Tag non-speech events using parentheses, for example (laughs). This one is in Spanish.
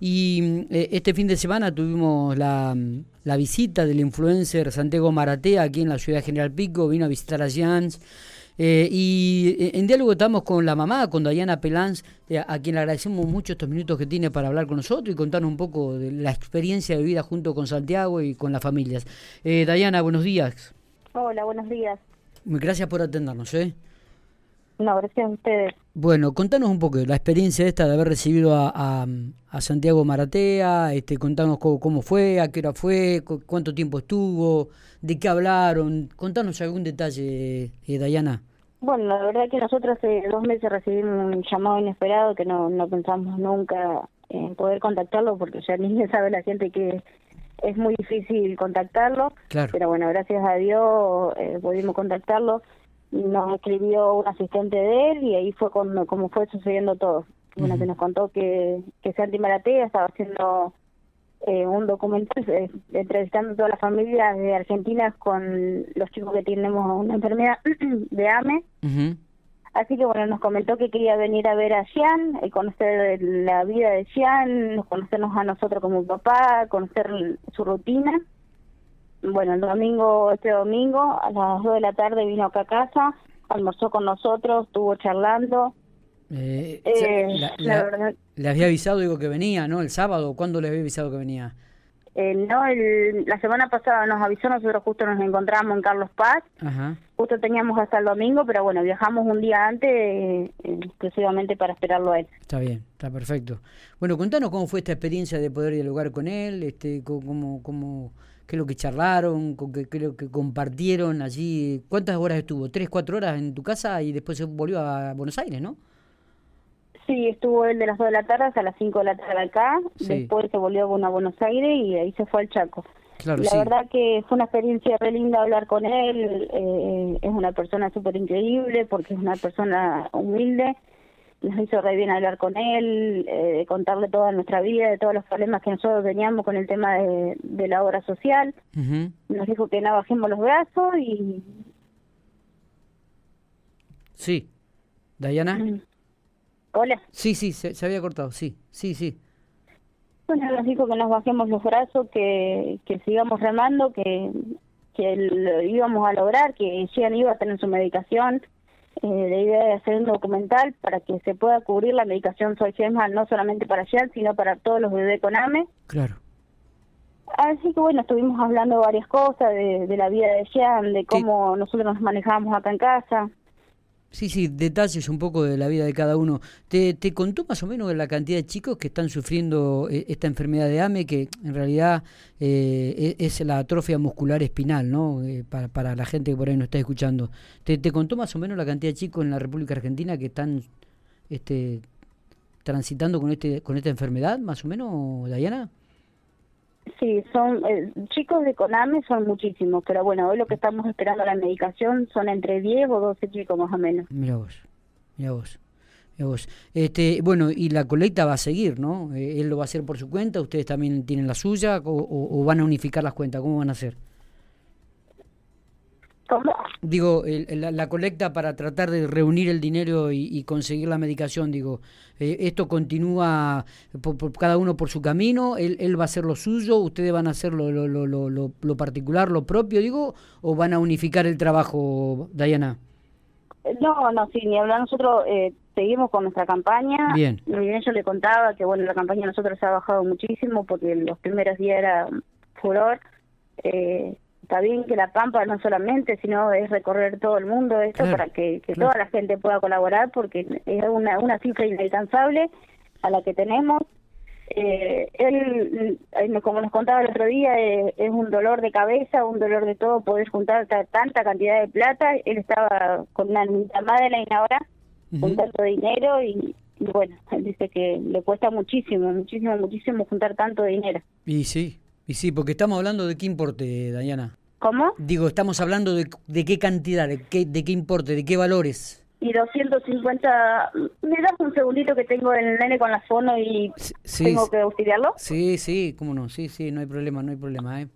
Y mm, eh, este fin de semana tuvimos la, mm, la, visita del influencer Santiago Maratea aquí en la ciudad de General Pico, vino a visitar a Jans. Eh, y eh, en diálogo estamos con la mamá, con Dayana Pelanz, a quien le agradecemos mucho estos minutos que tiene para hablar con nosotros y contarnos un poco de la experiencia de vida junto con Santiago y con las familias. Dayana, buenos días. Hola, buenos días. Gracias por atendernos. ¿eh? No, gracias a ustedes. Bueno, contanos un poco la experiencia esta de haber recibido a, a, Santiago Maratea, este, contanos cómo, fue, a qué hora fue, cuánto tiempo estuvo, de qué hablaron, contanos algún detalle, eh, Dayana. Bueno, la verdad que nosotros hace dos meses recibimos un llamado inesperado que no, no pensamos nunca en poder contactarlo porque ya (laughs) ni sabe la gente que es muy difícil contactarlo, claro. pero bueno, gracias a Dios eh, pudimos contactarlo nos escribió un asistente de él y ahí fue cuando, como fue sucediendo todo. Bueno, que nos contó que, que Santi Maratea estaba haciendo eh, un documental eh, entrevistando a todas las familias de Argentina con los chicos que tenemos una enfermedad (clears throat) de AME. Así que bueno, nos comentó que quería venir a ver a Jean, eh, conocer la vida de Jean, conocernos a nosotros como papá, conocer su rutina bueno, el domingo, este domingo, a las 2 de la tarde vino acá a casa, almorzó con nosotros, estuvo charlando. Eh, eh, la, verdad... Le había avisado, digo, que venía, ¿no? El sábado, ¿cuándo le había avisado que venía? Eh, no, el, la semana pasada nos avisó, nosotros justo nos encontramos en Carlos Paz, justo teníamos hasta el domingo, pero bueno, viajamos un día antes eh, exclusivamente para esperarlo a él. Está bien, está perfecto. Bueno, contanos cómo fue esta experiencia de poder dialogar con él, este, cómo, cómo, qué es lo que charlaron, qué, qué lo que compartieron allí. ¿Cuántas horas estuvo? ¿Tres, cuatro horas en tu casa y después se volvió a Buenos Aires, no? Sí, estuvo él de las 2 de la tarde hasta las 5 de la tarde acá, después se volvió a Buenos Aires y ahí se fue al Chaco. Claro, la verdad que fue una experiencia re linda hablar con él, eh, es una persona súper increíble porque es una persona humilde, nos hizo re bien hablar con él, eh, contarle toda nuestra vida, de todos los problemas que nosotros teníamos con el tema de, la obra social. Nos dijo que no bajemos los brazos y... Sí. Dayana. Hola. Sí, sí, se, había cortado, sí, sí, sí. Bueno, nos dijo que nos bajemos los brazos, que, que sigamos remando, que, que lo íbamos a lograr, que Jean iba a tener su medicación, eh, la idea de hacer un documental para que se pueda cubrir la medicación Soy no solamente para Jean, sino para todos los bebés con AME. Claro. Así que bueno, estuvimos hablando varias cosas de, de la vida de Jean, de cómo nosotros nos manejábamos acá en casa. Sí, sí, detalles un poco de la vida de cada uno. ¿Te, te contó más o menos la cantidad de chicos que están sufriendo eh, esta enfermedad de AME, que en realidad eh, e, es la atrofia muscular espinal, ¿no? Eh, para, para la gente que por ahí no está escuchando. ¿Te, ¿Te contó más o menos la cantidad de chicos en la República Argentina que están este, transitando con, este, con esta enfermedad, más o menos, Dayana? Sí, son eh, chicos de CONAME son muchísimos, pero bueno, hoy lo que estamos esperando la medicación son entre 10 o 12 chicos más o menos. Mira vos, mira vos. Mira vos. Este, bueno, y la colecta va a seguir, ¿no? Eh, él lo va a hacer por su cuenta, ustedes también tienen la suya, o van a unificar las cuentas, ¿cómo van a hacer? Digo, la, colecta para tratar de reunir el dinero y, conseguir la medicación, digo, eh, ¿esto continúa por, cada uno por su camino? ¿Él, ¿Él, va a hacer lo suyo? ¿Ustedes van a hacer lo, lo, lo, lo, lo particular, lo propio, digo? ¿O van a unificar el trabajo, Dayana? No, no, sí, ni hablar. Nosotros eh, seguimos con nuestra campaña. Bien. Bien, yo le contaba que, bueno, la campaña nosotros ha bajado muchísimo porque los primeros días era furor. Eh, está bien que la Pampa no solamente, sino es recorrer todo el mundo esto para que, toda la gente pueda colaborar porque es una, una cifra inalcanzable a la que tenemos. Eh, él, eh, como nos contaba el otro día, eh, es un dolor de cabeza, un dolor de todo, poder juntar tanta cantidad de plata. Él estaba con una madre ahora, con tanto dinero y, y bueno, él dice que le cuesta muchísimo, muchísimo, muchísimo juntar tanto dinero. Y sí, y sí, porque estamos hablando de qué importe, Dayana. ¿Cómo? Digo, estamos hablendo de, de qué cantidad, de qué, de qué importe, de qué valores. Y 250... ¿Me das un segundito que tengo el nene con la fono y tengo que auxiliarlo? Sí, sí, cómo no, sí, sí, no hay problema, no hay problema, ¿eh?